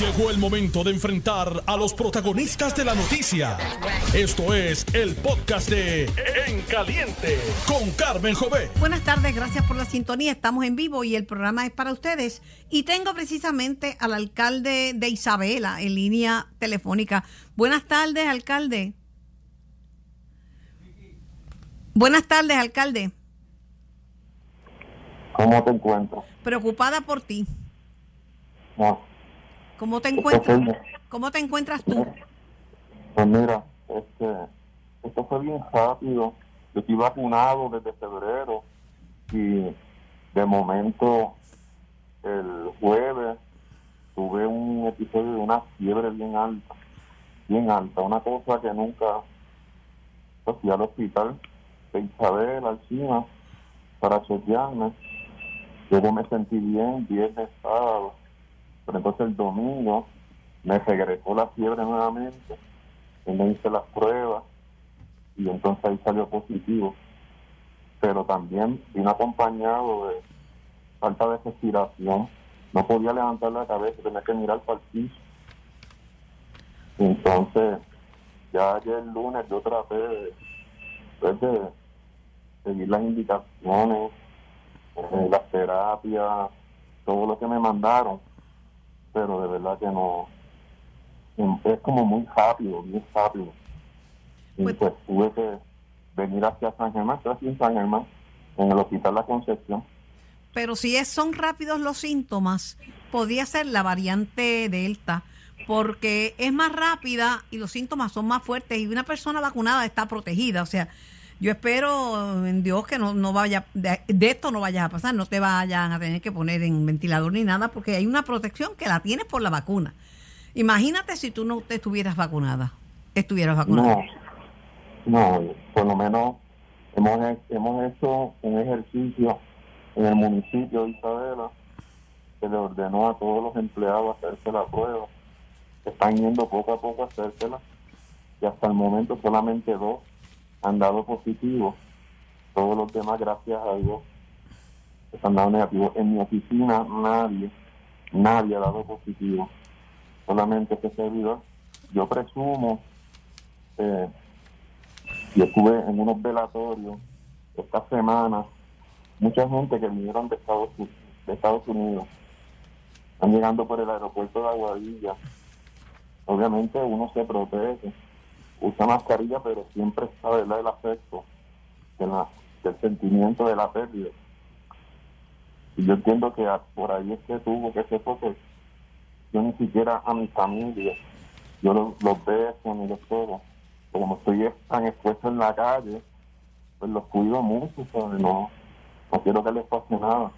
Llegó el momento de enfrentar a los protagonistas de la noticia. Esto es el podcast de En Caliente con Carmen Jové. Buenas tardes, gracias por la sintonía. Estamos en vivo y el programa es para ustedes. Y tengo precisamente al alcalde de Isabela en línea telefónica. Buenas tardes, alcalde. Buenas tardes, alcalde. ¿Cómo te encuentras? Preocupada por ti. No, ¿Cómo te encuentras? ¿Cómo te encuentras tú? Pues mira, este, esto fue bien rápido. Yo estoy vacunado desde febrero y de momento el jueves tuve un episodio de una fiebre bien alta, bien alta, una cosa que nunca pues, fui al hospital de Isabel, Alcina, para chequearme. Luego me sentí bien, viernes, sábado, pero entonces el domingo me regresó la fiebre nuevamente y me hice las pruebas y entonces ahí salió positivo. Pero también vino acompañado de falta de respiración. No podía levantar la cabeza, tenía que mirar para el piso. Entonces, ya ayer lunes yo traté de, pues, seguir las indicaciones, eh, las terapias, todo lo que me mandaron, pero de verdad que no, es como muy rápido, muy rápido. Y Pues- pues tuve que venir hacia San Germán, estoy aquí en San Germán, en el Hospital La Concepción. Pero si es, son rápidos los síntomas, podría ser la variante Delta, porque es más rápida y los síntomas son más fuertes y una persona vacunada está protegida. O sea, yo espero en Dios que no, no vaya, de, esto no vaya a pasar, no te vayan a tener que poner en ventilador ni nada, porque hay una protección que la tienes por la vacuna. Imagínate si tú no te estuvieras vacunada, estuvieras vacunada. No, no, por lo menos hemos, he- hemos hecho un ejercicio en el municipio de Isabela que le ordenó a todos los empleados hacerse la prueba. Están yendo poco a poco a hacérsela y hasta el momento solamente dos han dado positivo. Todos los demás, gracias a Dios, están dando negativo. En mi oficina nadie, nadie ha dado positivo. Solamente ese servidor. Yo presumo eh, yo estuve en unos velatorios esta semana, mucha gente que vinieron de Estados, de Estados Unidos, están llegando por el aeropuerto de Aguadilla. Obviamente uno se protege, usa mascarilla, pero siempre está ¿verdad? el afecto de la- del sentimiento de la pérdida. Y yo entiendo que por ahí es que tuvo que ser porque yo ni siquiera a mi familia, yo los, los beso ni los todo como estoy tan expuesto en la calle, pues los cuido mucho, ¿sabes? No, no quiero que les pase nada.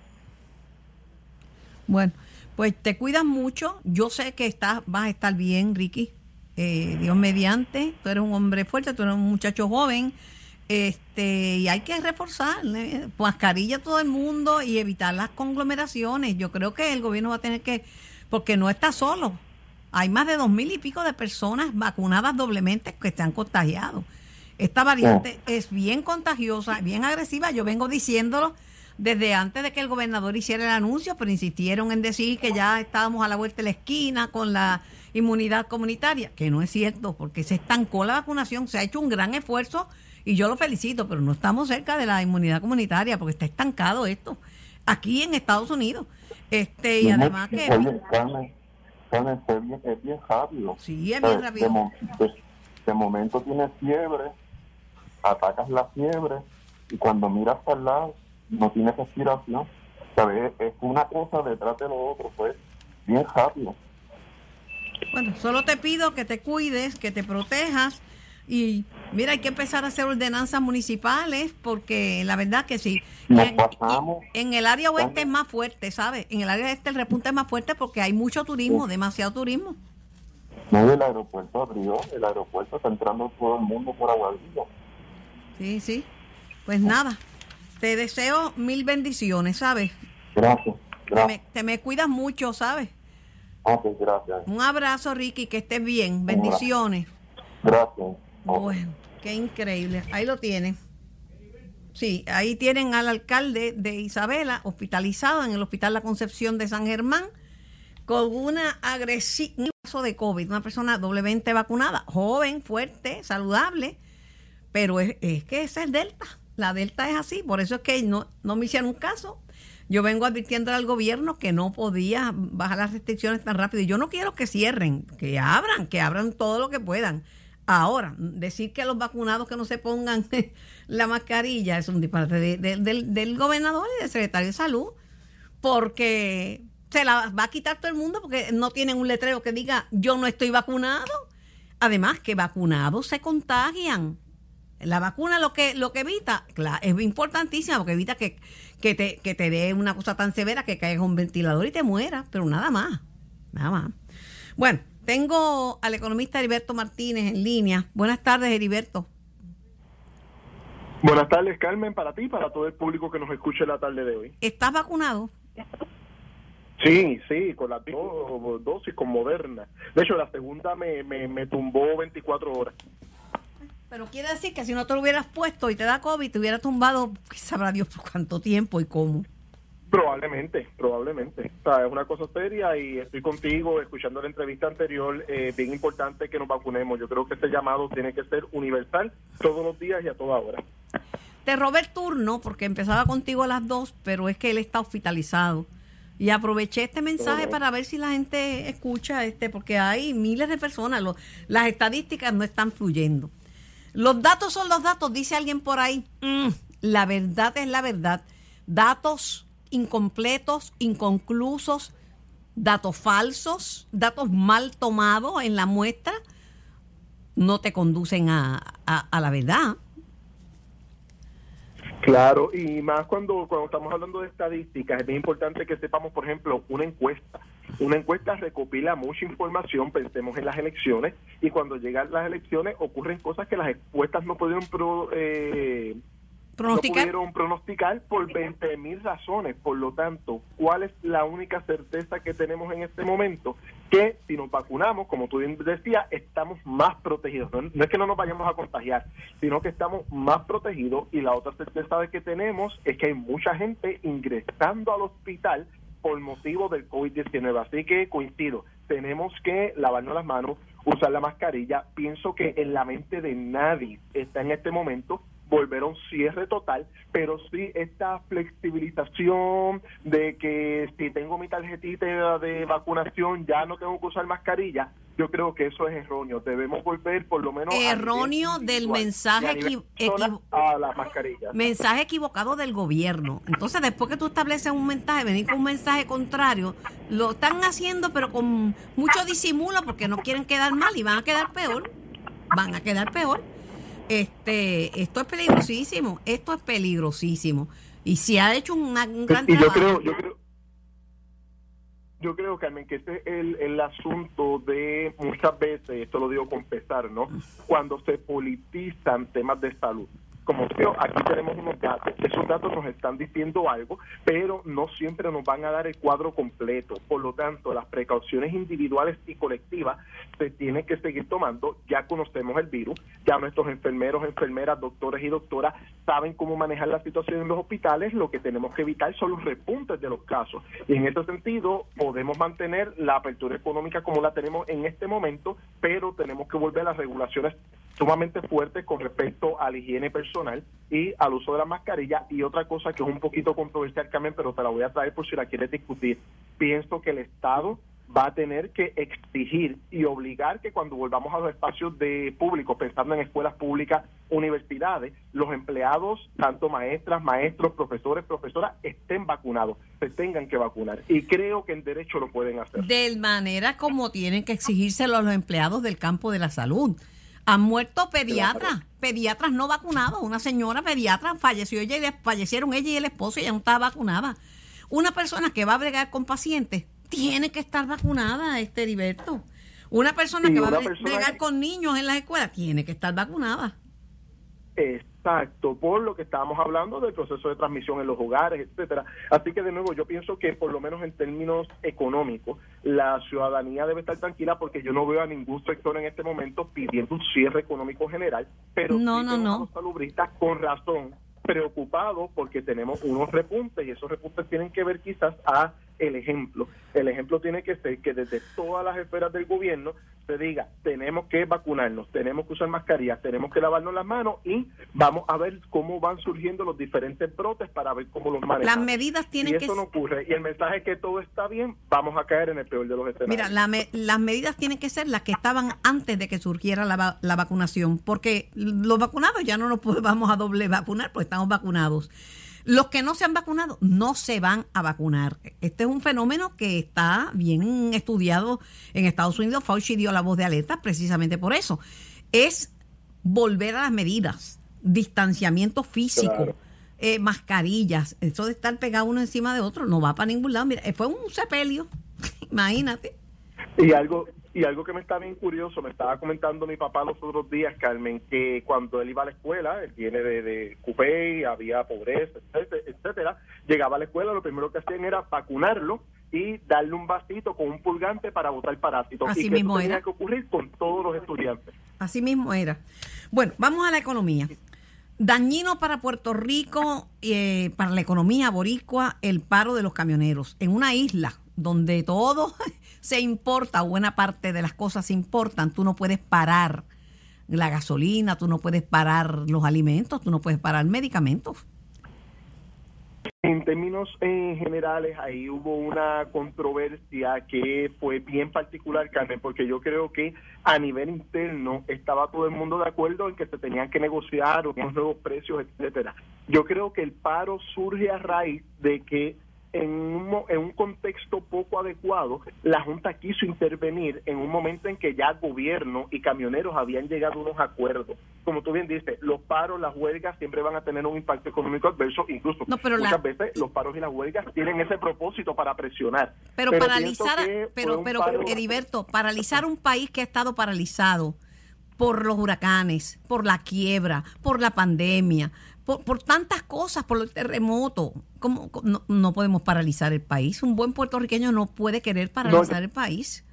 Bueno, pues te cuidas mucho. Yo sé que estás, vas a estar bien, Ricky. Eh, Dios mediante. Tú eres un hombre fuerte, tú eres un muchacho joven. Este, y hay que reforzar eh, mascarilla a todo el mundo y evitar las conglomeraciones. Yo creo que el gobierno va a tener que, porque no está solo. Hay más de dos mil y pico de personas vacunadas doblemente que se han contagiado. Esta variante es bien contagiosa, bien agresiva. Yo vengo diciéndolo desde antes de que el gobernador hiciera el anuncio, pero insistieron en decir que ya estábamos a la vuelta de la esquina con la inmunidad comunitaria, que no es cierto, porque se estancó la vacunación, se ha hecho un gran esfuerzo y yo lo felicito, pero no estamos cerca de la inmunidad comunitaria porque está estancado esto aquí en Estados Unidos. Este, y además que Oye, Carmen, Carmen, es bien, es bien rápido. Sí, es bien rápido. De momento tienes fiebre, atacas la fiebre y cuando miras para el lado no tienes respiración. ¿Sabes? Es una cosa detrás de lo otro, pues bien rápido. Bueno, solo te pido que te cuides, que te protejas y mira, hay que empezar a hacer ordenanzas municipales porque la verdad que sí. Nos en, pasamos. en el área oeste es más fuerte, ¿sabes? En el área este el repunte es más fuerte porque hay mucho turismo, demasiado turismo. No, el aeropuerto abrió, el aeropuerto está entrando todo el mundo por Aguadilla. Sí, sí. Pues nada, te deseo mil bendiciones, ¿sabes? Gracias, Te gracias. me, te me cuidas mucho, ¿sabes? Ok, gracias. Un abrazo, Ricky, que estés bien. Bendiciones. Gracias. Bueno, qué increíble. Ahí lo tienen. Sí, ahí tienen al alcalde de Isabela hospitalizado en el Hospital La Concepción de San Germán con una agresiva caso de COVID, una persona doblemente vacunada, joven, fuerte, saludable, pero es, que esa es Delta. La Delta es así, por eso es que no, no me hicieron caso. Yo vengo advirtiendo al gobierno que no podía bajar las restricciones tan rápido. Y yo no quiero que cierren, que abran, que abran todo lo que puedan. Ahora, decir que los vacunados que no se pongan la mascarilla es un disparate del, del gobernador y del secretario de salud, porque se la va a quitar todo el mundo porque no tienen un letrero que diga yo no estoy vacunado. Además que vacunados se contagian. La vacuna lo que lo que evita, claro, es importantísima porque evita que, que, te, que te dé una cosa tan severa que caigas un ventilador y te mueras, pero nada más. Nada más. Bueno, tengo al economista Heriberto Martínez en línea. Buenas tardes, Heriberto. Buenas tardes, Carmen, para ti y para todo el público que nos escuche la tarde de hoy. ¿Estás vacunado? Sí, sí, con las dos dosis con Moderna. De hecho, la segunda me, me, tumbó 24 horas. Pero quiere decir que si no te lo hubieras puesto y te da COVID, te hubiera tumbado, sabrá Dios por cuánto tiempo y cómo. Probablemente, probablemente. O sea, es una cosa seria y estoy contigo, escuchando la entrevista anterior, eh, bien importante que nos vacunemos. Yo creo que este llamado tiene que ser universal todos los días y a toda hora. Te robé el turno porque empezaba contigo a las dos, pero es que él está hospitalizado. Y aproveché este mensaje para ver si la gente escucha, este, porque hay miles de personas, las estadísticas no están fluyendo. Los datos son los datos, dice alguien por ahí. Mm, la verdad es la verdad. Datos incompletos, inconclusos, datos falsos, datos mal tomados en la muestra, no te conducen a la verdad. Claro, y más cuando, cuando estamos hablando de estadísticas, es bien importante que sepamos, por ejemplo, una encuesta. Una encuesta recopila mucha información, pensemos en las elecciones, y cuando llegan las elecciones ocurren cosas que las encuestas no pudieron eh, ¿Pronosticar? no pudieron pronosticar por 20 mil razones. Por lo tanto, ¿cuál es la única certeza que tenemos en este momento? Que si nos vacunamos, como tú decías, estamos más protegidos. No, es que no nos vayamos a contagiar, sino que estamos más protegidos. Y la otra certeza que tenemos es que hay mucha gente ingresando al hospital por motivo del COVID-19. Así que coincido, tenemos que lavarnos las manos, usar la mascarilla. Pienso que en la mente de nadie está en este momento volver a un cierre total, pero sí esta flexibilización de que si tengo mi tarjetita de vacunación ya no tengo que usar mascarilla, yo creo que eso es erróneo. Debemos volver por lo menos erróneo del mensaje a la mascarilla. Mensaje equivocado del gobierno. Entonces, después que tú estableces un mensaje, venir con un mensaje contrario, lo están haciendo pero con mucho disimulo porque no quieren quedar mal y van a quedar peor. Van a quedar peor este, esto es peligrosísimo, esto es peligrosísimo. Y si ha hecho un, gran trabajo. Yo creo, yo creo, yo creo, Carmen, que este es el, el asunto de muchas veces, esto lo digo con pesar, ¿no? Cuando se politizan temas de salud como digo, aquí tenemos unos datos, esos datos nos están diciendo algo, pero no siempre nos van a dar el cuadro completo. Por lo tanto, las precauciones individuales y colectivas se tienen que seguir tomando. Ya conocemos el virus, ya nuestros enfermeros, enfermeras, doctores y doctoras saben cómo manejar la situación en los hospitales. Lo que tenemos que evitar son los repuntes de los casos. Y en este sentido, podemos mantener la apertura económica como la tenemos en este momento, pero tenemos que volver a las regulaciones sumamente fuertes con respecto a la higiene personal y al uso de la mascarilla. Y otra cosa que es un poquito controversial, Carmen, pero te la voy a traer por si la quieres discutir. Pienso que el Estado va a tener que exigir y obligar que cuando volvamos a los espacios de público, pensando en escuelas públicas, universidades, los empleados, tanto maestras, maestros, profesores, profesoras, estén vacunados, se tengan que vacunar. Y creo que en derecho lo pueden hacer. De manera como tienen que exigírselo a los empleados del campo de la salud. Han muerto pediatras, pediatras no vacunados. Una señora pediatra falleció ella y fallecieron ella y el esposo y ella no estaba vacunada. Una persona que va a bregar con pacientes tiene que estar vacunada, este Heriberto. Una persona que va a bregar con niños en las escuelas tiene que estar vacunada. Exacto, por lo que estábamos hablando del proceso de transmisión en los hogares, etcétera. Así que de nuevo yo pienso que por lo menos en términos económicos la ciudadanía debe estar tranquila porque yo no veo a ningún sector en este momento pidiendo un cierre económico general, pero no, no, no. los salubristas con razón preocupados porque tenemos unos repuntes y esos repuntes tienen que ver quizás a el ejemplo. El ejemplo tiene que ser que desde todas las esferas del gobierno se diga, tenemos que vacunarnos, tenemos que usar mascarillas, tenemos que lavarnos las manos y vamos a ver cómo van surgiendo los diferentes brotes para ver cómo los manejamos. Las medidas tienen si que eso no ocurre y el mensaje es que todo está bien, vamos a caer en el peor de los escenarios. Mira, la me- las medidas tienen que ser las que estaban antes de que surgiera la, va- la vacunación, porque los vacunados ya no nos vamos a doble vacunar, porque estamos vacunados. Los que no se han vacunado no se van a vacunar. Este es un fenómeno que está bien estudiado en Estados Unidos. Fauci dio la voz de alerta precisamente por eso. Es volver a las medidas, distanciamiento físico, Claro. eh, mascarillas. Eso de estar pegado uno encima de otro no va para ningún lado. Mira, fue un sepelio, imagínate. Y algo y algo que me está bien curioso, me estaba comentando mi papá los otros días, Carmen, que cuando él iba a la escuela, él viene de, de Cupey, había pobreza, etcétera, etcétera, llegaba a la escuela, lo primero que hacían era vacunarlo y darle un vasito con un pulgante para botar parásitos. Así y que mismo eso tenía era. que ocurrir con todos los estudiantes. Así mismo era. Bueno, vamos a la economía. Dañino para Puerto Rico, eh, para la economía boricua, el paro de los camioneros. En una isla donde todo se importa, buena parte de las cosas se importan, tú no puedes parar la gasolina, tú no puedes parar los alimentos, tú no puedes parar medicamentos. En términos eh, generales, ahí hubo una controversia que fue bien particular, Carmen, porque yo creo que a nivel interno estaba todo el mundo de acuerdo en que se tenían que negociar unos nuevos precios, etcétera. Yo creo que el paro surge a raíz de que en un, en un contexto poco adecuado, la Junta quiso intervenir en un momento en que ya gobierno y camioneros habían llegado a unos acuerdos. Como tú bien dices, los paros, las huelgas siempre van a tener un impacto económico adverso, incluso No, pero la- muchas veces los paros y las huelgas tienen ese propósito para presionar. Pero, pienso paralizar, pero, pero paro- Heriberto, paralizar un país que ha estado paralizado por los huracanes, por la quiebra, por la pandemia, por, por tantas cosas, por el terremoto. ¿Cómo, cómo- no, no podemos paralizar el país? Un buen puertorriqueño no puede querer paralizar el país.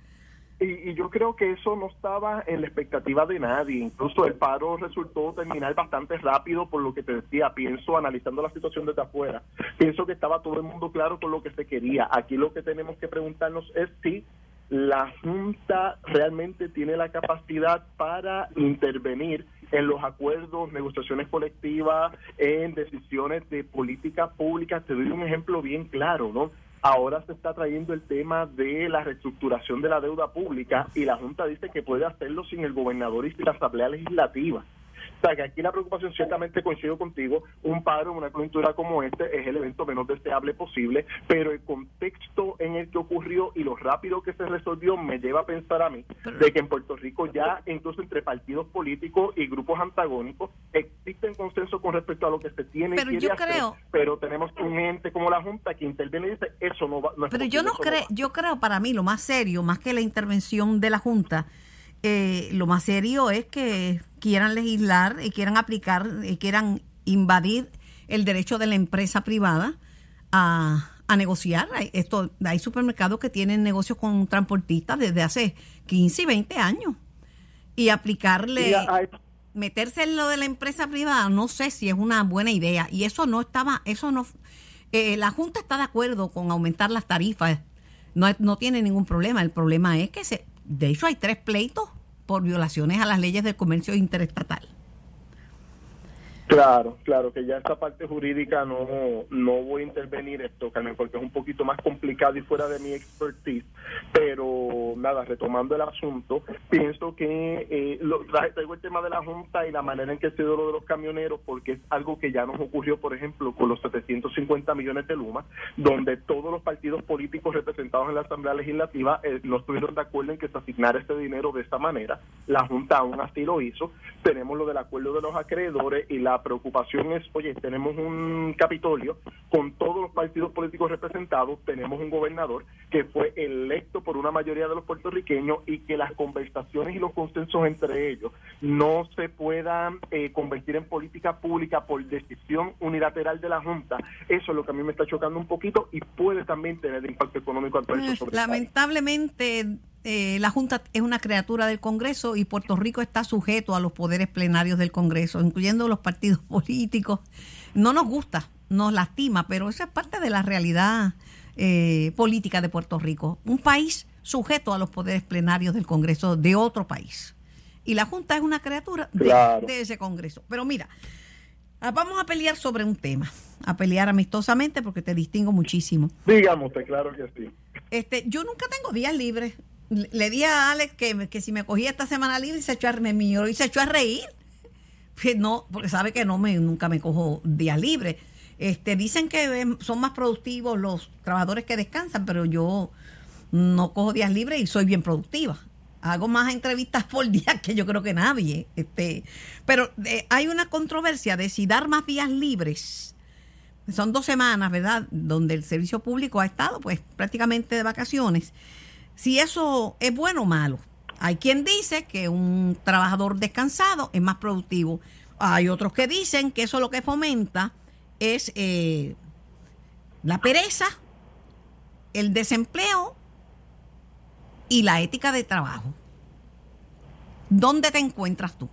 Y, y yo creo que eso no estaba en la expectativa de nadie. Incluso el paro resultó terminar bastante rápido por lo que te decía. Pienso, analizando la situación desde afuera, pienso que estaba todo el mundo claro con lo que se quería. Aquí lo que tenemos que preguntarnos es si la Junta realmente tiene la capacidad para intervenir en los acuerdos, negociaciones colectivas, en decisiones de política pública. Te doy un ejemplo bien claro, ¿no? Ahora se está trayendo el tema de la reestructuración de la deuda pública y la Junta dice que puede hacerlo sin el gobernador y sin la Asamblea Legislativa. O sea, que aquí la preocupación, ciertamente coincido contigo, un paro en una coyuntura como este es el evento menos deseable posible, pero el contexto en el que ocurrió y lo rápido que se resolvió me lleva a pensar a mí de que en Puerto Rico ya, incluso entre partidos políticos y grupos antagónicos, existe un consenso con respecto a lo que se tiene Pero yo hacer, creo- pero tenemos un ente como la Junta que interviene y dice, eso no va no es Pero yo posible, no eso creo, va". yo creo para mí lo más serio, más que la intervención de la Junta, eh, lo más serio es que quieran legislar y quieran aplicar y quieran invadir el derecho de la empresa privada a, a negociar. Hay, esto, hay supermercados que tienen negocios con transportistas desde hace 15 y 20 años. Y aplicarle, meterse en lo de la empresa privada, no sé si es una buena idea. Y eso no estaba, eso no, eh, la Junta está de acuerdo con aumentar las tarifas. No, no tiene ningún problema. El problema es que, se, de hecho, hay tres pleitos por violaciones a las leyes del comercio interestatal. Claro, claro, que ya esta parte jurídica no, no voy a intervenir esto, Carmen, porque es un poquito más complicado y fuera de mi expertise. Pero nada, retomando el asunto, pienso que eh, lo, tra- traigo el tema de la Junta y la manera en que se dio lo de los camioneros, porque es algo que ya nos ocurrió, por ejemplo, con los 750 millones de Luma, donde todos los partidos políticos representados en la Asamblea Legislativa eh, no estuvieron de acuerdo en que se asignara ese dinero de esta manera. La Junta aún así lo hizo. Tenemos lo del acuerdo de los acreedores y la preocupación es, oye, tenemos un Capitolio con todos los partidos políticos representados, tenemos un gobernador que fue electo por una mayoría de los puertorriqueños y que las conversaciones y los consensos entre ellos no se puedan eh, convertir en política pública por decisión unilateral de la Junta. Eso es lo que a mí me está chocando un poquito y puede también tener impacto económico sobre el país. lamentablemente, eh, la Junta es una criatura del Congreso y Puerto Rico está sujeto a los poderes plenarios del Congreso, incluyendo los partidos políticos. No nos gusta, nos lastima, pero esa es parte de la realidad eh, política de Puerto Rico. Un país sujeto a los poderes plenarios del Congreso de otro país. Y la Junta es una criatura de, de ese Congreso. Pero mira, ah, vamos a pelear sobre un tema, a pelear amistosamente porque te distingo muchísimo. Digamos, claro que sí. Este, yo nunca tengo días libres. Le dije a Alex que, que si me cogía esta semana libre se echó a, me y se echó a reír. No, porque sabe que no me, nunca me cojo días libres. Este, dicen que son más productivos los trabajadores que descansan, pero yo no cojo días libres y soy bien productiva. Hago más entrevistas por día que yo creo que nadie. Este, pero eh, hay una controversia de si dar más días libres. Son dos semanas, ¿verdad? Donde el servicio público ha estado pues prácticamente de vacaciones. Si eso es bueno o malo. Hay quien dice que un trabajador descansado es más productivo. Hay otros que dicen que eso lo que fomenta es eh, la pereza, el desempleo y la ética de trabajo. ¿Dónde te encuentras tú?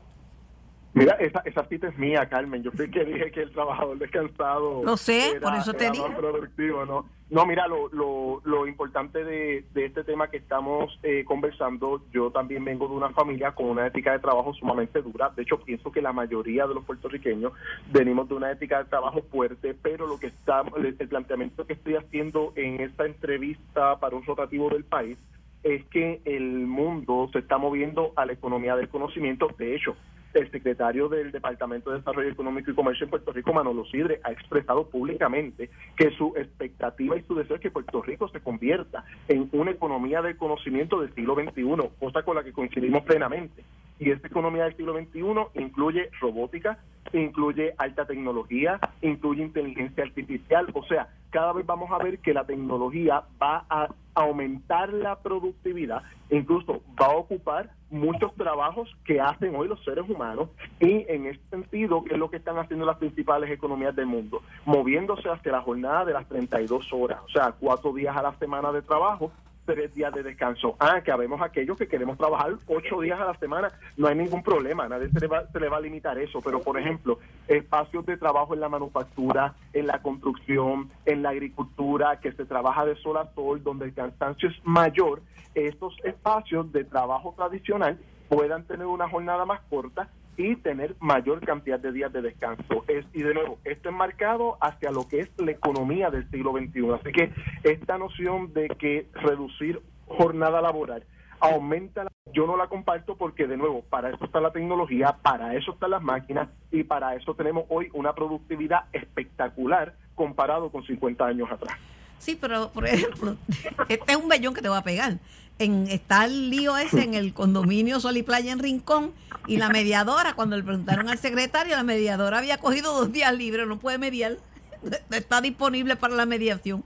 Mira, esa, esa cita es mía, Carmen. Yo fui que dije que el trabajador descansado. Lo sé, por eso te digo. productivo, ¿no? No, mira, lo, lo, lo importante de, de, este tema que estamos eh, conversando, yo también vengo de una familia con una ética de trabajo sumamente dura. De hecho, pienso que la mayoría de los puertorriqueños venimos de una ética de trabajo fuerte, pero lo que está, el planteamiento que estoy haciendo en esta entrevista para un rotativo del país es que el mundo se está moviendo a la economía del conocimiento. De hecho, el secretario del Departamento de Desarrollo Económico y Comercio en Puerto Rico, Manolo Sidre, ha expresado públicamente que su expectativa y su deseo es que Puerto Rico se convierta en una economía del conocimiento del siglo XXI, cosa con la que coincidimos plenamente. Y esta economía del siglo XXI incluye robótica, incluye alta tecnología, incluye inteligencia artificial, o sea, cada vez vamos a ver que la tecnología va a aumentar la productividad, incluso va a ocupar muchos trabajos que hacen hoy los seres humanos y en ese sentido, ¿qué es lo que están haciendo las principales economías del mundo? Moviéndose hacia la jornada de las 32 horas, o sea, cuatro días a la semana de trabajo tres días de descanso. Ah, que habemos aquellos que queremos trabajar ocho días a la semana, no hay ningún problema, nadie se le, va, se le va a limitar eso, pero por ejemplo, espacios de trabajo en la manufactura, en la construcción, en la agricultura, que se trabaja de sol a sol, donde el cansancio es mayor, estos espacios de trabajo tradicional puedan tener una jornada más corta y tener mayor cantidad de días de descanso. Es, y de nuevo, esto es marcado hacia lo que es la economía del siglo XXI. Así que esta noción de que reducir jornada laboral aumenta, yo no la comparto porque de nuevo, para eso está la tecnología, para eso están las máquinas y para eso tenemos hoy una productividad espectacular comparado con 50 años atrás. Sí, pero por ejemplo, este es un bellón que te va a pegar. En, está el lío ese en el condominio Sol y Playa en Rincón y la mediadora, cuando le preguntaron al secretario, la mediadora había cogido dos días libres, no puede mediar, está disponible para la mediación.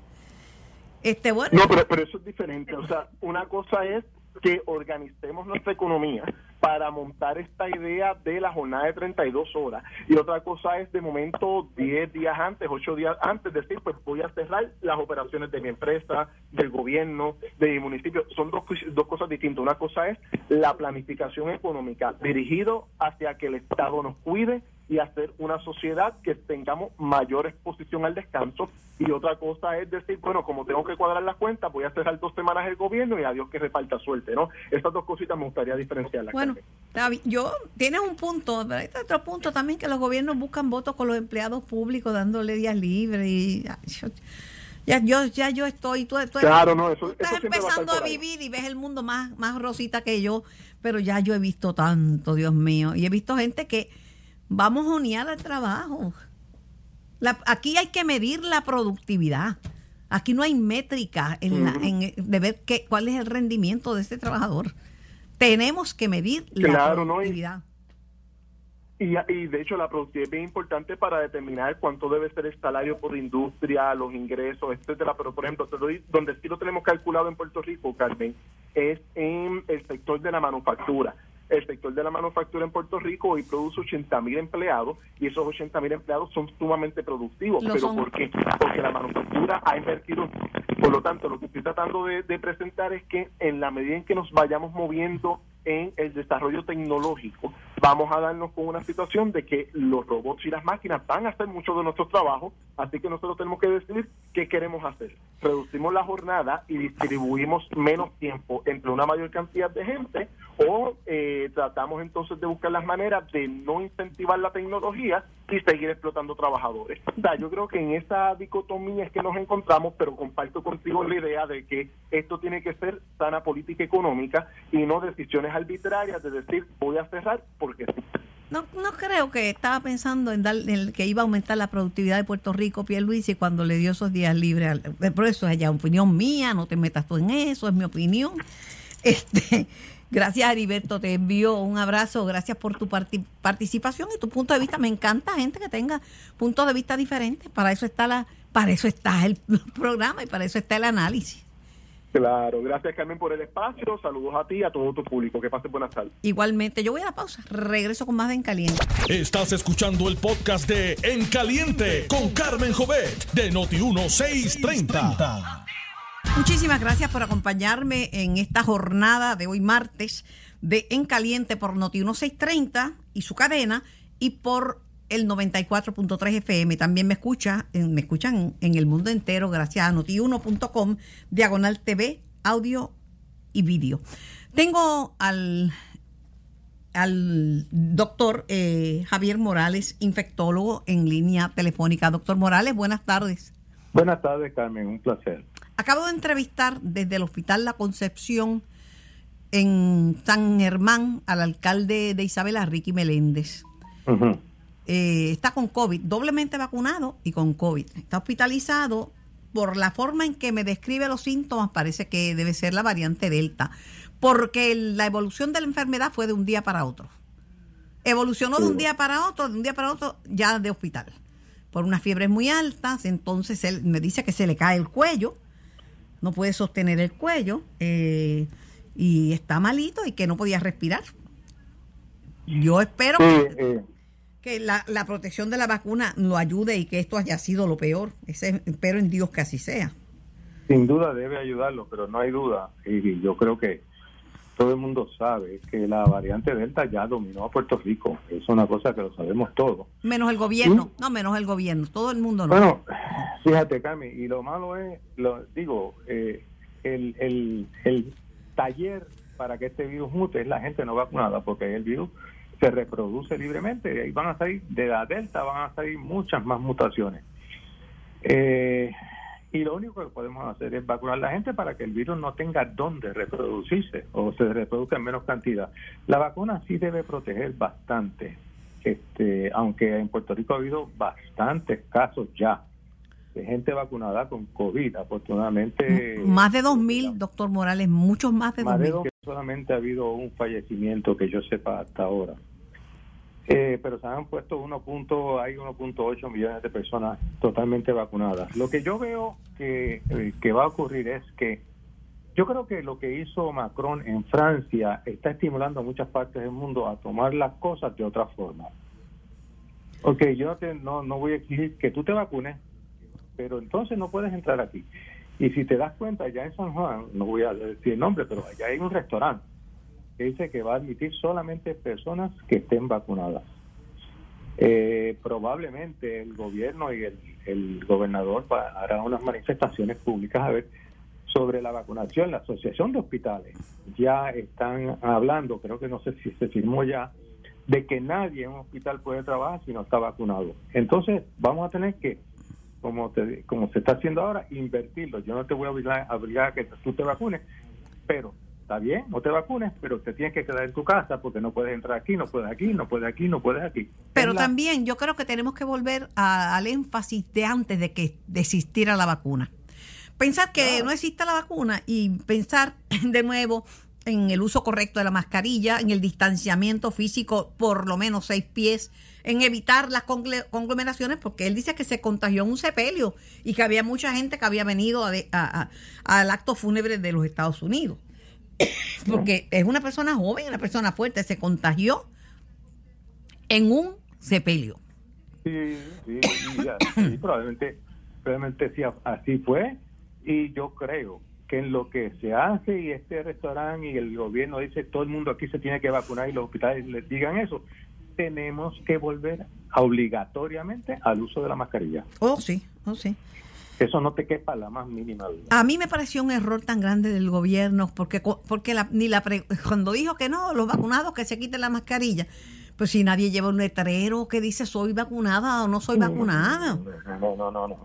Este, bueno. No, pero, pero eso es diferente. O sea, una cosa es que organicemos nuestra economía para montar esta idea de la jornada de 32 horas. Y otra cosa es, de momento, 10 días antes, 8 días antes, decir, pues voy a cerrar las operaciones de mi empresa, del gobierno, de mi municipio. Son dos, dos cosas distintas. Una cosa es la planificación económica dirigido hacia que el Estado nos cuide y hacer una sociedad que tengamos mayor exposición al descanso. Y otra cosa es decir, bueno, como tengo que cuadrar las cuentas, voy a cerrar dos semanas el gobierno y a Dios que reparta suerte, ¿no? Estas dos cositas me gustaría diferenciarlas. Bueno, yo, tienes un punto, pero hay otro punto también que los gobiernos buscan votos con los empleados públicos dándole días libres y... Ya yo, ya yo estoy, tú, claro, no, eso, estás empezando a, a vivir y ves el mundo más, más rosita que yo, pero ya yo he visto tanto, Dios mío, y he visto gente que Vamos a unir al trabajo. aquí hay que medir la productividad. Aquí no hay métrica en, de ver qué, cuál es el rendimiento de este trabajador. Tenemos que medir la productividad. y, y, de hecho la productividad es bien importante para determinar cuánto debe ser el salario por industria, los ingresos, etcétera. Pero por ejemplo, donde sí lo tenemos calculado en Puerto Rico, Carmen, es en el sector de la manufactura el sector de la manufactura en Puerto Rico hoy produce 80 mil empleados y esos 80 mil empleados son sumamente productivos. ¿Pero por qué? Porque la manufactura ha invertido. Por lo tanto, lo que estoy tratando de, presentar es que en la medida en que nos vayamos moviendo en el desarrollo tecnológico, vamos a darnos con una situación de que los robots y las máquinas van a hacer mucho de nuestro trabajo, así que nosotros tenemos que decidir qué queremos hacer. Reducimos la jornada y distribuimos menos tiempo entre una mayor cantidad de gente o eh, tratamos entonces de buscar las maneras de no incentivar la tecnología y seguir explotando trabajadores. yo creo que en esa dicotomía es que nos encontramos, pero comparto contigo la idea de que esto tiene que ser sana política económica y no decisiones arbitrarias de decir voy a cerrar porque. No, no creo que estaba pensando en, dar, que iba a aumentar la productividad de Puerto Rico, Pierluisi, cuando le dio esos días libres. Por eso es ya opinión mía, no te metas tú en eso, es mi opinión. Este, Gracias, Heriberto. Te envío un abrazo. Gracias por tu participación y tu punto de vista. Me encanta gente que tenga puntos de vista diferentes. Para eso está la, para eso está el programa y para eso está el análisis. Claro, gracias Carmen por el espacio. Saludos a ti y a todo tu público. Que pasen buenas tardes. Igualmente, yo voy a la pausa. Regreso con más de En Caliente. Estás escuchando el podcast de En Caliente con Carmen Jovet de Noti 1630. Muchísimas gracias por acompañarme en esta jornada de hoy martes de En Caliente por Noti 1630 y su cadena y por el 94.3 FM. También me escucha, me escuchan en el mundo entero gracias a noti1.com, diagonal TV, audio y vídeo. Tengo al al doctor eh, Javier Morales, infectólogo, en línea telefónica. Doctor Morales, buenas tardes. Buenas tardes, Carmen, un placer. Acabo de entrevistar desde el Hospital La Concepción en San Germán al alcalde de Isabela, Ricky Meléndez. Eh, está con COVID, doblemente vacunado y con COVID. Está hospitalizado. Por la forma en que me describe los síntomas, parece que debe ser la variante Delta, porque la evolución de la enfermedad fue de un día para otro. Evolucionó de un día para otro, de un día para otro, ya de hospital. Por unas fiebres muy altas, entonces él me dice que se le cae el cuello, no puede sostener el cuello eh, y está malito y que no podía respirar. Yo espero que, eh. la, protección de la vacuna lo ayude y que esto haya sido lo peor. Ese, espero en Dios que así sea. Sin duda debe ayudarlo, pero no hay duda. Y yo creo que todo el mundo sabe que la variante Delta ya dominó a Puerto Rico. Es una cosa que lo sabemos todos. Menos el gobierno, no, menos el gobierno, todo el mundo no. Bueno, fíjate, Cami, y lo malo es, lo digo, eh, el, el, el taller para que este virus mute es la gente no vacunada, porque el virus se reproduce libremente y ahí van a salir, de la Delta van a salir muchas más mutaciones. Eh, y lo único que podemos hacer es vacunar a la gente para que el virus no tenga dónde reproducirse o se reproduzca en menos cantidad. La vacuna sí debe proteger bastante, este, aunque en Puerto Rico ha habido bastantes casos ya de gente vacunada con COVID, afortunadamente. Más de 2.000, doctor Morales, muchos más de 2.000. Solamente ha habido un fallecimiento que yo sepa hasta ahora. Eh, pero se han puesto uno punto, hay 1.8 millones de personas totalmente vacunadas. Lo que yo veo que, eh, que va a ocurrir es que yo creo que lo que hizo Macron en Francia está estimulando a muchas partes del mundo a tomar las cosas de otra forma. Ok, yo te, no, no voy a exigir que tú te vacunes, pero entonces no puedes entrar aquí. Y si te das cuenta, ya en San Juan, no voy a decir el nombre, pero allá hay un restaurante que dice que va a admitir solamente personas que estén vacunadas. Eh, probablemente el gobierno y el, gobernador harán unas manifestaciones públicas a ver sobre la vacunación. La Asociación de Hospitales ya están hablando, creo que no sé si se firmó ya, de que nadie en un hospital puede trabajar si no está vacunado. Entonces vamos a tener que, como, como se está haciendo ahora, invertirlo. Yo no te voy a obligar, a obligar a que tú te vacunes, pero está bien, no te vacunes, pero te tienes que quedar en tu casa porque no puedes entrar aquí, no puedes aquí, no puedes aquí, no puedes aquí. Pero también yo creo que tenemos que volver al énfasis de antes de que existiera la vacuna. Pensar que no exista la vacuna y pensar de nuevo en el uso correcto de la mascarilla, en el distanciamiento físico por lo menos seis pies, en evitar las conglomeraciones, porque él dice que se contagió en un sepelio y que había mucha gente que había venido al acto fúnebre de los Estados Unidos. porque es una persona joven, una persona fuerte, se contagió en un sepelio. Sí, sí, probablemente, probablemente sí, así fue. Y yo creo que en lo que se hace y este restaurante y el gobierno dice todo el mundo aquí se tiene que vacunar y los hospitales les digan eso, tenemos que volver obligatoriamente al uso de la mascarilla. Oh, sí, oh, sí. Eso no te quepa la más mínima duda. A mí me pareció un error tan grande del gobierno porque porque la, ni la cuando dijo que no, los vacunados que se quiten la mascarilla. Pues si nadie lleva un letrero que dice soy vacunada o no soy vacunada. No, no, no, no,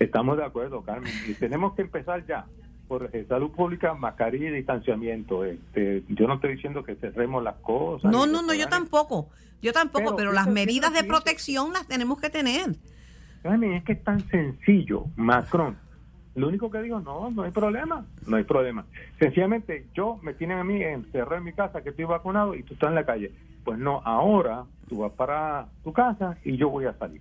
Estamos de acuerdo, Carmen. Y tenemos que empezar ya por salud pública, mascarilla y distanciamiento. Este, yo no estoy diciendo que cerremos las cosas. No, no, no, yo tampoco. Yo tampoco, pero, las medidas de protección las tenemos que tener. Es que es tan sencillo, Macron. Lo único que digo, no, no hay problema, no hay problema. Sencillamente, yo me tienen a mí encerrado en mi casa que estoy vacunado y tú estás en la calle. Pues no, ahora tú vas para tu casa y yo voy a salir.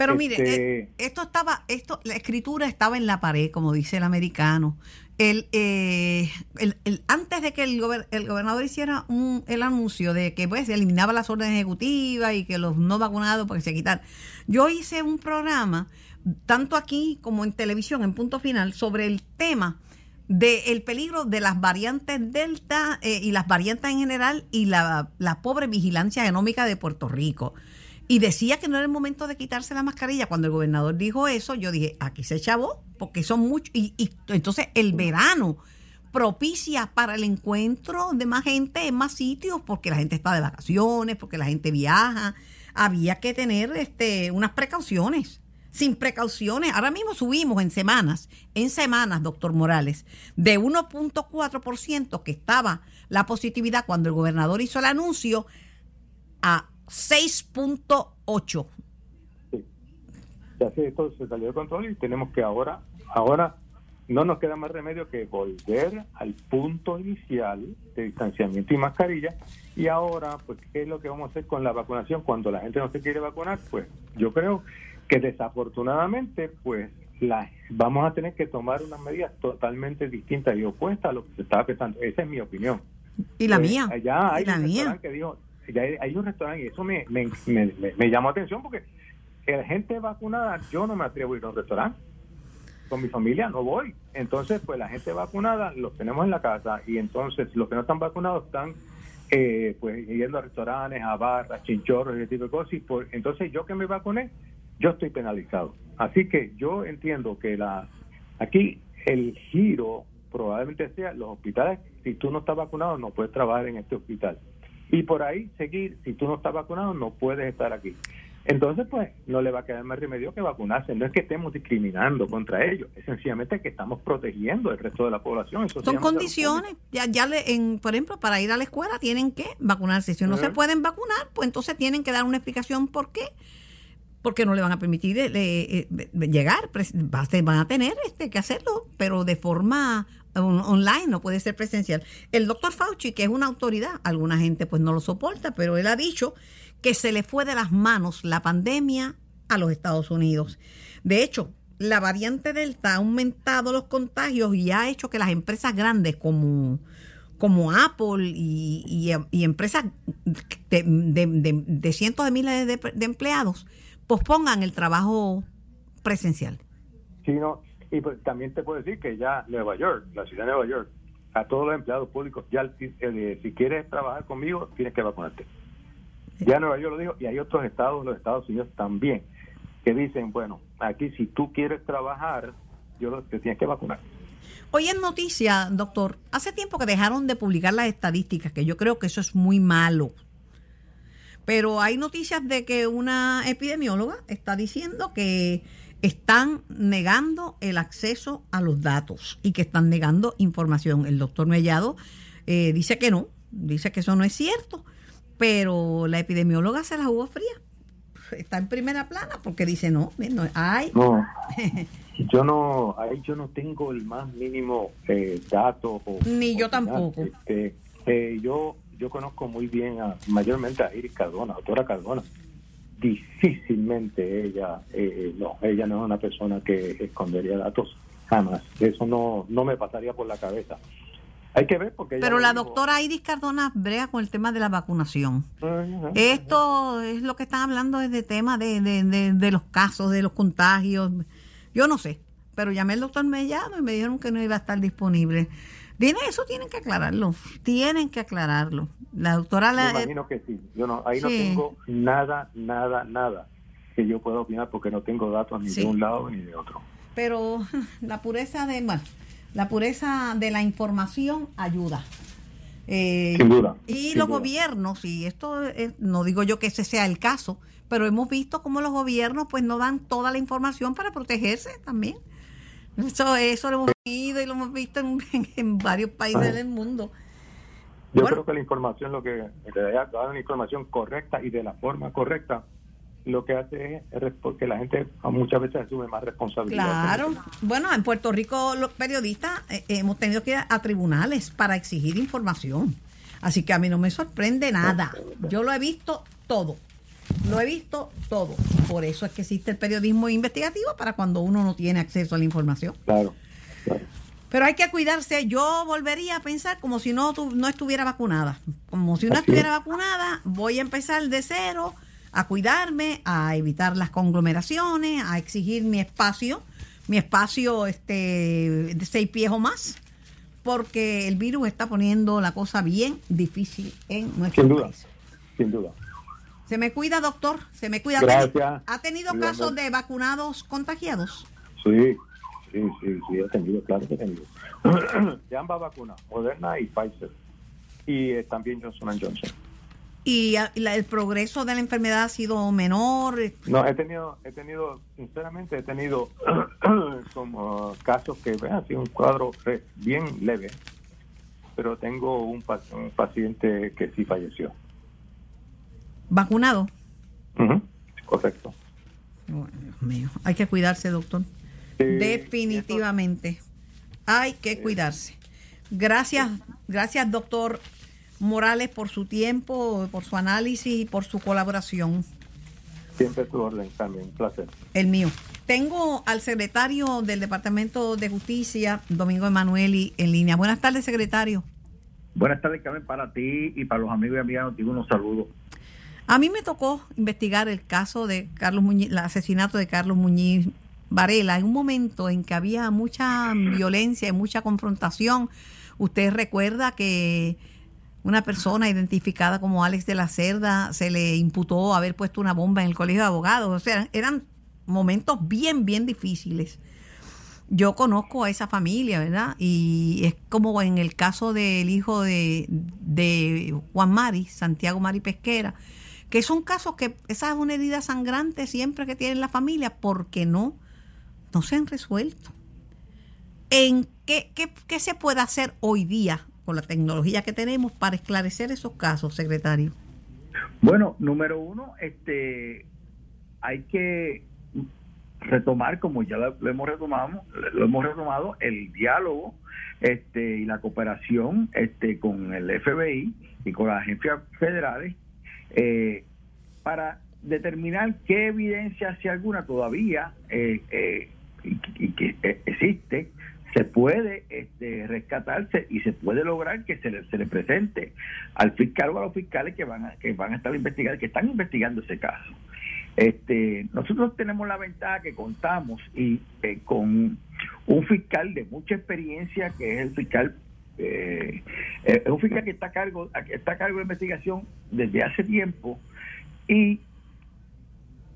Pero mire, este eh, esto estaba, esto, la escritura estaba en la pared, como dice el americano. El, eh, el, antes de que el, el gobernador hiciera un, el anuncio de que pues, se eliminaba las órdenes ejecutivas y que los no vacunados porque se quitar, yo hice un programa, tanto aquí como en televisión, en punto final, sobre el tema del peligro de las variantes Delta eh, y las variantes en general y la, la pobre vigilancia genómica de Puerto Rico y decía que no era el momento de quitarse la mascarilla. Cuando el gobernador dijo eso, yo dije, aquí se chavó, porque son muchos. Y, entonces el verano propicia para el encuentro de más gente en más sitios, porque la gente está de vacaciones, porque la gente viaja. Había que tener este, unas precauciones. Sin precauciones, ahora mismo subimos en semanas, en semanas, doctor Morales, de 1.4% que estaba la positividad cuando el gobernador hizo el anuncio a 6.8. Sí. Ya sé, esto se salió de control y tenemos que ahora, ahora no nos queda más remedio que volver al punto inicial de distanciamiento y mascarilla. Y ahora, pues, ¿qué es lo que vamos a hacer con la vacunación? Cuando la gente no se quiere vacunar, pues yo creo que desafortunadamente, pues, la, vamos a tener que tomar unas medidas totalmente distintas y opuestas a lo que se estaba pensando. Esa es mi opinión. Y la pues, mía. Allá hay la mía. que dijo, hay, un restaurante y eso me, me, me, me, atención porque la gente vacunada, yo no me atrevo a ir a un restaurante. Con mi familia no voy. Entonces, pues la gente vacunada los tenemos en la casa y entonces los que no están vacunados están eh, pues yendo a restaurantes, a barras, chinchorros, ese tipo de cosas. Y por, entonces yo que me vacuné, yo estoy penalizado. Así que yo entiendo que la aquí el giro probablemente sea los hospitales, si tú no estás vacunado no puedes trabajar en este hospital y por ahí seguir, si tú no estás vacunado, no puedes estar aquí. Entonces, pues, no le va a quedar más remedio que vacunarse. No es que estemos discriminando contra ellos, es sencillamente que estamos protegiendo el resto de la población. Son condiciones. Ya, ya le, en, por ejemplo, para ir a la escuela tienen que vacunarse. Si no se pueden vacunar, pues entonces tienen que dar una explicación por qué. Porque no le van a permitir eh, eh, llegar. Van a tener este, que hacerlo, pero de forma online, no puede ser presencial. El doctor Fauci, que es una autoridad, alguna gente pues no lo soporta, pero él ha dicho que se le fue de las manos la pandemia a los Estados Unidos. De hecho, la variante Delta ha aumentado los contagios y ha hecho que las empresas grandes como, como Apple y, empresas de, cientos de miles de, empleados pospongan el trabajo presencial. Sí, no, y pues, también te puedo decir que ya Nueva York, la ciudad de Nueva York, a todos los empleados públicos, ya si quieres trabajar conmigo, tienes que vacunarte. Ya Nueva York lo dijo, y hay otros estados, los Estados Unidos también, que dicen, bueno, aquí si tú quieres trabajar, yo te tienes que vacunar. Hoy en noticia, doctor, hace tiempo que dejaron de publicar las estadísticas, que yo creo que eso es muy malo. Pero hay noticias de que una epidemióloga está diciendo que están negando el acceso a los datos y que están negando información. El doctor Mellado eh, dice que no, dice que eso no es cierto, pero la epidemióloga se la jugó fría. Está en primera plana porque dice no, no hay. No, yo no, ahí yo no tengo el más mínimo eh, dato. Ni yo tampoco. Este, eh, yo, yo conozco muy bien a, mayormente a Iris Cardona, doctora Cardona difícilmente ella, eh, no, ella no es una persona que escondería datos, jamás. Eso no, no me pasaría por la cabeza. Hay que ver porque... Pero la doctora Iris Cardona brea con el tema de la vacunación. Esto es lo que están hablando es de tema de, de, de, los casos, de los contagios. Yo no sé, pero llamé al doctor Mellado y me dijeron que no iba a estar disponible. Viene, eso tienen que aclararlo, tienen que aclararlo. La doctora... Me imagino que sí, yo no, ahí no tengo nada, nada, nada que yo pueda opinar porque no tengo datos ni de un lado ni de otro. Pero la pureza de, bueno, la pureza de la información ayuda. Eh, sin duda. Y los gobiernos, y esto no digo yo que ese sea el caso, pero hemos visto cómo los gobiernos pues no dan toda la información para protegerse también. Eso, eso lo hemos visto y lo hemos visto en, varios países del mundo. Yo creo que la información, lo que dar una información correcta y de la forma correcta, lo que hace es que la gente muchas veces asume más responsabilidad. Claro. Bueno, en Puerto Rico los periodistas eh, hemos tenido que ir a tribunales para exigir información. Así que a mí no me sorprende nada. Yo lo he visto todo. Lo he visto todo. Por eso es que existe el periodismo investigativo para cuando uno no tiene acceso a la información. Claro. Pero hay que cuidarse. Yo volvería a pensar como si no, no estuviera vacunada. Como si no estuviera vacunada, voy a empezar de cero a cuidarme, a evitar las conglomeraciones, a exigir mi espacio, mi espacio este, de seis pies o más, porque el virus está poniendo la cosa bien difícil en nuestro sin duda, Sin duda. Se me cuida, doctor, se me cuida. Gracias. ¿Ha tenido casos de vacunados contagiados? Sí, sí, sí, sí, he tenido, claro que he tenido. de ambas vacunas, Moderna y Pfizer. Y eh, también Johnson Johnson y el progreso de la enfermedad ha sido menor. No, he tenido, he tenido, sinceramente, he tenido como casos que han sido un cuadro bien leve, pero tengo un, paciente que sí falleció. ¿Vacunado? correcto. Dios mío, hay que cuidarse, doctor. Definitivamente. Hay que cuidarse. Gracias, gracias, doctor Morales por su tiempo, por su análisis y por su colaboración. Siempre tu orden también, un placer. El mío. Tengo al secretario del Departamento de Justicia, Domingo Emanueli, en línea. Buenas tardes, secretario. Buenas tardes, Carmen, para ti y para los amigos y amigas. Digo unos saludos. A mí me tocó investigar el caso de Carlos Muñiz, el asesinato de Carlos Muñiz Varela, en un momento en que había mucha violencia y mucha confrontación. Usted recuerda que una persona identificada como Alex de la Cerda se le imputó haber puesto una bomba en el colegio de abogados. O sea, eran momentos bien, bien difíciles. Yo conozco a esa familia, ¿verdad? Y es como en el caso del hijo de, Juan Mari, Santiago Mari Pesquera, que son casos que esa es una herida sangrante siempre que tienen la familia porque no, no se han resuelto. ¿En qué, qué, qué se puede hacer hoy día la tecnología que tenemos para esclarecer esos casos, secretario? Bueno, número uno, este, hay que retomar, como ya lo, hemos retomado, lo hemos retomado, el diálogo este, y la cooperación este, con el FBI y con las agencias federales eh, para determinar qué evidencia, si alguna, todavía eh, eh, que existe se puede este, rescatarse y se puede lograr que se le, se le presente al fiscal o a los fiscales que van a, que van a estar investigando, que están investigando ese caso. Este, nosotros tenemos la ventaja que contamos y eh, con un fiscal de mucha experiencia que es el fiscal eh, eh, es un fiscal que está a cargo está a cargo de investigación desde hace tiempo y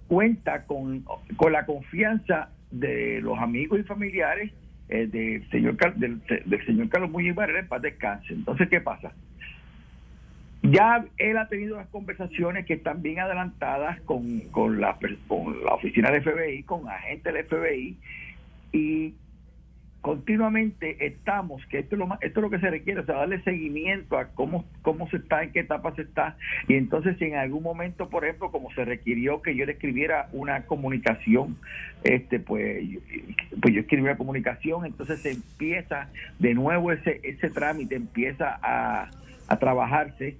cuenta con, con la confianza de los amigos y familiares eh, del señor del, señor Carlos Muñoz Varela en paz descanse. Entonces, ¿qué pasa? Ya él ha tenido las conversaciones que están bien adelantadas con, con, la, con la oficina del FBI, con agentes del FBI, y continuamente estamos, que esto es lo, esto es lo que se requiere, o sea, darle seguimiento a cómo, cómo se está, en qué etapa se está, y entonces si en algún momento, por ejemplo, como se requirió que yo le escribiera una comunicación, este pues, pues yo escribí una comunicación, entonces se empieza de nuevo ese, ese trámite, empieza a, a trabajarse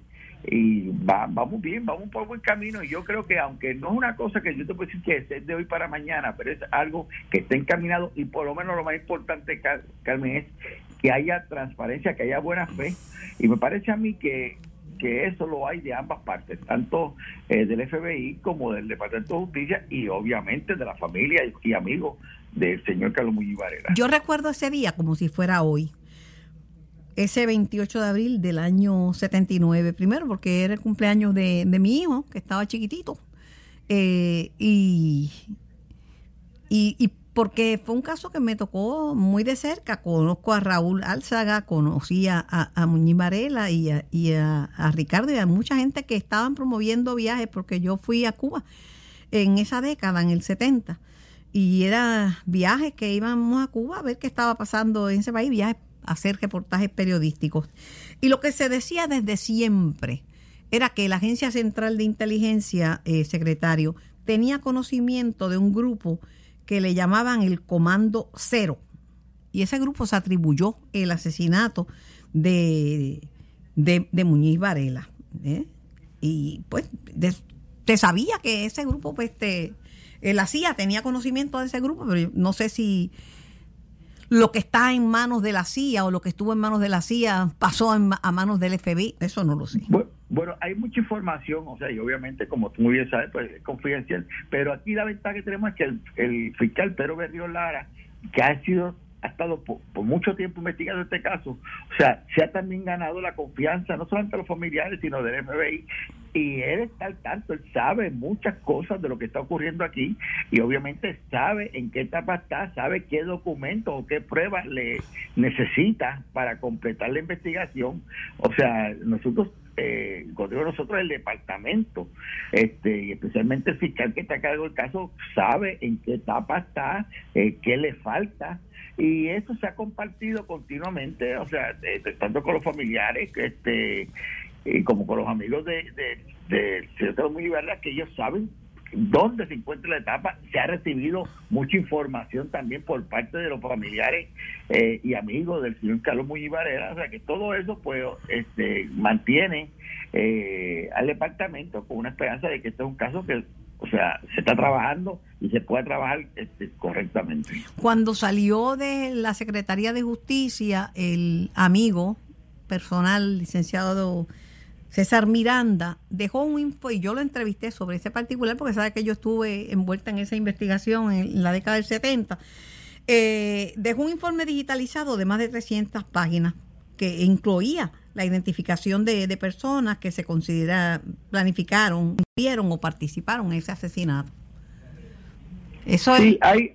y va, vamos bien, vamos por buen camino y yo creo que aunque no es una cosa que yo te puedo decir que es de hoy para mañana, pero es algo que está encaminado y por lo menos lo más importante, Carmen, es que haya transparencia, que haya buena fe y me parece a mí que, que eso lo hay de ambas partes, tanto eh, del FBI como del Departamento de Justicia y obviamente de la familia y, amigos del señor Carlos Muñiz Varela. Yo recuerdo ese día como si fuera hoy. Ese 28 de abril del año 79, primero porque era el cumpleaños de, de mi hijo, que estaba chiquitito. Eh, y, y, y porque fue un caso que me tocó muy de cerca. Conozco a Raúl Álzaga, conocí a, a Muñiz Varela y, a, y a, a, Ricardo y a mucha gente que estaban promoviendo viajes porque yo fui a Cuba en esa década, en el 70. Y era viajes que íbamos a Cuba a ver qué estaba pasando en ese país, viajes hacer reportajes periodísticos. Y lo que se decía desde siempre era que la Agencia Central de Inteligencia, eh, secretario, tenía conocimiento de un grupo que le llamaban el Comando Cero. Y ese grupo se atribuyó el asesinato de, de, de Muñiz Varela. ¿eh? Y pues se sabía que ese grupo, pues, este, la CIA tenía conocimiento de ese grupo, pero no sé si lo que está en manos de la CIA o lo que estuvo en manos de la CIA pasó a manos del FBI, eso no lo sé. Bueno, hay mucha información, o sea, y obviamente, como tú muy bien sabes, pues es confidencial, pero aquí la ventaja que tenemos es que el, el fiscal Pedro Berrío Lara, que ha sido ha estado por, por, mucho tiempo investigando este caso, o sea, se ha también ganado la confianza, no solamente de los familiares, sino del FBI, y él está al tanto, él sabe muchas cosas de lo que está ocurriendo aquí, y obviamente sabe en qué etapa está, sabe qué documentos o qué pruebas le necesita para completar la investigación, o sea, nosotros eh, cuando digo nosotros el departamento este y especialmente el fiscal que está a cargo del caso sabe en qué etapa está eh, qué le falta y eso se ha compartido continuamente o sea tanto con los familiares este y como con los amigos de de, de, verdad que ellos saben dónde se encuentra la etapa. Se ha recibido mucha información también por parte de los familiares eh, y amigos del señor Carlos Muñiz Varela. O sea que todo eso pues este, mantiene eh, al departamento con una esperanza de que este es un caso que o sea, se está trabajando y se puede trabajar este, correctamente. Cuando salió de la Secretaría de Justicia, el amigo personal, licenciado César Miranda dejó un info y yo lo entrevisté sobre ese particular porque sabe que yo estuve envuelta en esa investigación en la década del 70. Eh, dejó un informe digitalizado de más de 300 páginas que incluía la identificación de, de personas que se considera planificaron, vieron o participaron en ese asesinato. Eso sí, hay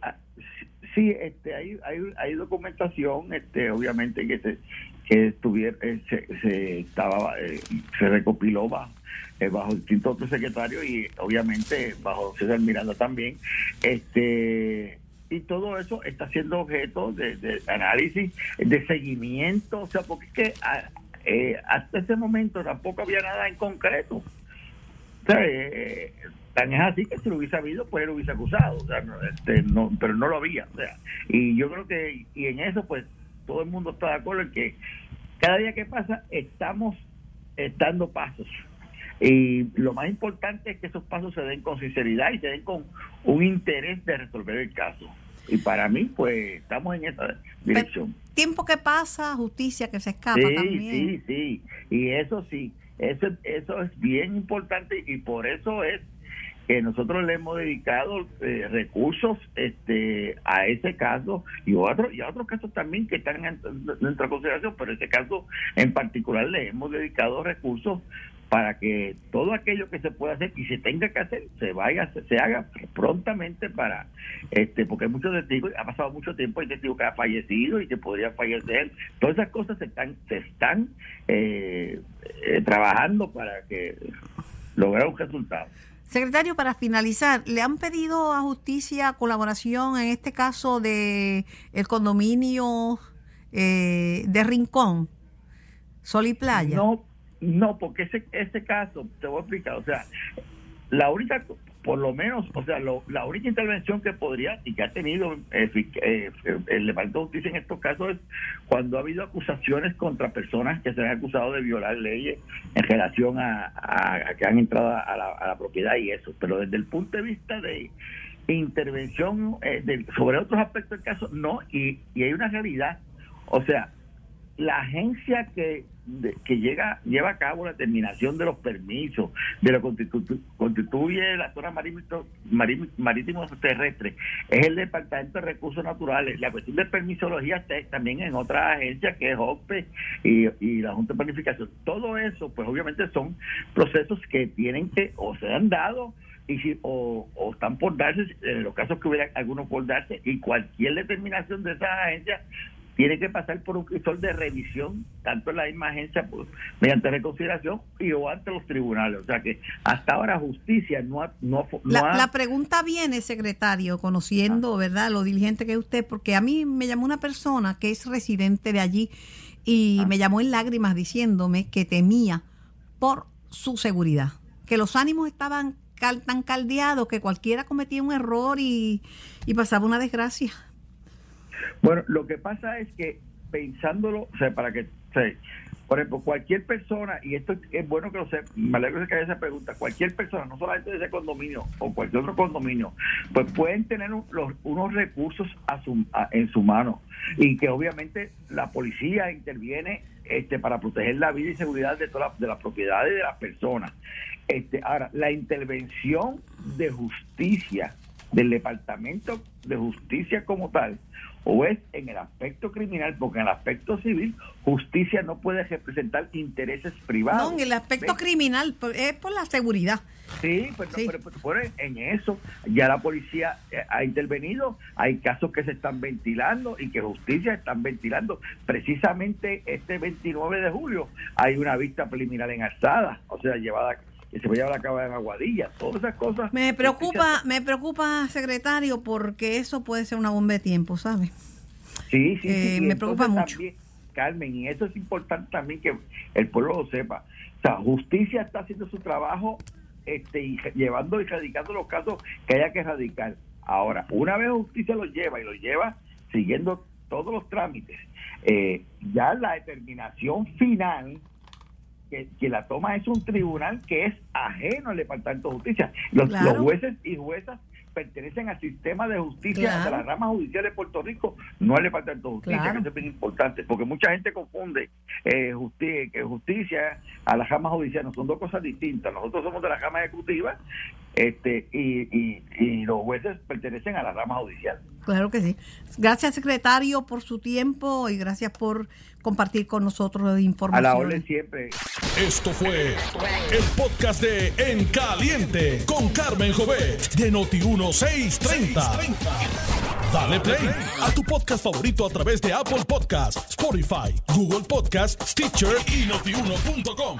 sí, este, hay, hay, hay documentación, este, obviamente que se, que estuviera, eh, se, se, estaba, eh, se recopiló bajo, eh, bajo distintos secretarios y obviamente bajo César Miranda también. Este y todo eso está siendo objeto de, análisis, de seguimiento, o sea, porque es que a, eh, hasta ese momento tampoco había nada en concreto. O sea, eh, tan es así que si lo hubiese habido, pues él lo hubiese acusado, o sea, este, no, pero no lo había. O sea, y yo creo que, y en eso, pues todo el mundo está de acuerdo en que cada día que pasa estamos eh, dando pasos. Y lo más importante es que esos pasos se den con sinceridad y se den con un interés de resolver el caso. Y para mí, pues, estamos en esa dirección. Pero tiempo que pasa, justicia que se escapa sí, también. Sí, sí, y eso sí, eso, eso es bien importante y por eso es que nosotros le hemos dedicado eh, recursos este a ese caso y otros y a otros casos también que están en nuestra consideración, pero ese caso en particular le hemos dedicado recursos para que todo aquello que se pueda hacer y se tenga que hacer se vaya se, se haga prontamente para este porque hay muchos testigos ha pasado mucho tiempo hay testigos que ha fallecido y que podría fallecer todas esas cosas se están se están eh, eh, trabajando para que lograr un resultado Secretario, para finalizar, ¿le han pedido a justicia colaboración en este caso de el condominio eh, de Rincón, Sol y Playa? No, no, porque ese, ese caso, te voy a explicar, o sea, la única, por lo menos, o sea, lo, la única intervención que podría y que ha tenido eh, eh, el Departamento de Justicia en estos casos es cuando ha habido acusaciones contra personas que se han acusado de violar leyes en relación a, a, a que han entrado a la, propiedad y eso. Pero desde el punto de vista de intervención eh, sobre otros aspectos del caso, no, y, y hay una realidad. O sea, la agencia que de- que llega lleva a cabo la terminación de los permisos, de lo que constitu- constituye la zona marítimo, marí- marítimo terrestre, es el Departamento de Recursos Naturales. La cuestión de permisología está también en otra agencia que es OPE y, y la Junta de Planificación. Todo eso, pues obviamente son procesos que tienen que o se han dado y si, o, o están por darse, en los casos que hubiera algunos por darse, y cualquier determinación de esas agencias tiene que pasar por un crisol de revisión, tanto en la misma agencia pues, mediante reconsideración y o ante los tribunales. O sea que hasta ahora justicia no ha... No, no La, ha- la pregunta viene, secretario, conociendo, ¿verdad?, lo diligente que es usted, porque a mí me llamó una persona que es residente de allí y me llamó en lágrimas diciéndome que temía por su seguridad, que los ánimos estaban cal- tan caldeados que cualquiera cometía un error y, y pasaba una desgracia. Bueno, lo que pasa es que pensándolo, o sea, para que, o por ejemplo, cualquier persona, y esto es bueno que lo sepa, me alegro de que haya esa pregunta, cualquier persona, no solamente de ese condominio o cualquier otro condominio, pues pueden tener un- los- unos recursos a su, a- en su mano y que obviamente la policía interviene este, para proteger la vida y seguridad de todas de las propiedades de las personas. Este, ahora, la intervención de justicia del Departamento de Justicia como tal, o es en el aspecto criminal, porque en el aspecto civil, justicia no puede representar intereses privados. No, en el aspecto ¿Ves? criminal, por- es por la seguridad. Sí, pero, Sí. pero- pero- pero en eso ya la policía eh, ha intervenido, hay casos que se están ventilando y que justicia están ventilando. Precisamente este 29 de julio hay una vista preliminar en Alzada, o sea, llevada que se va a llevar a cabo en Aguadilla, todas esas cosas. Me justicia preocupa, me preocupa, secretario, porque eso puede ser una bomba de tiempo, ¿sabe? Sí, sí, Eh, sí. me preocupa mucho. también, Carmen, y eso es importante también que el pueblo lo sepa. O sea, justicia está haciendo su trabajo este, y llevando y radicando los casos que haya que erradicar. Ahora, una vez justicia lo lleva y lo lleva siguiendo todos los trámites, eh, ya la determinación final que, que la toma es un tribunal que es ajeno al Departamento de Justicia. Los, Claro. los jueces y juezas pertenecen al sistema de justicia Claro. de la rama judicial de Puerto Rico, no al Departamento de Justicia, Claro. que eso es bien importante, porque mucha gente confunde eh, justi- que justicia a la rama judicial, no son dos cosas distintas. Nosotros somos de la rama ejecutiva este y, y, y los jueces pertenecen a la rama judicial. Claro que sí. Gracias, secretario, por su tiempo y gracias por compartir con nosotros A información. la orden siempre. Esto fue el podcast de En Caliente con Carmen Jovet de Noti1630. Dale play a tu podcast favorito a través de Apple Podcasts, Spotify, Google Podcasts, Stitcher y notiuno.com.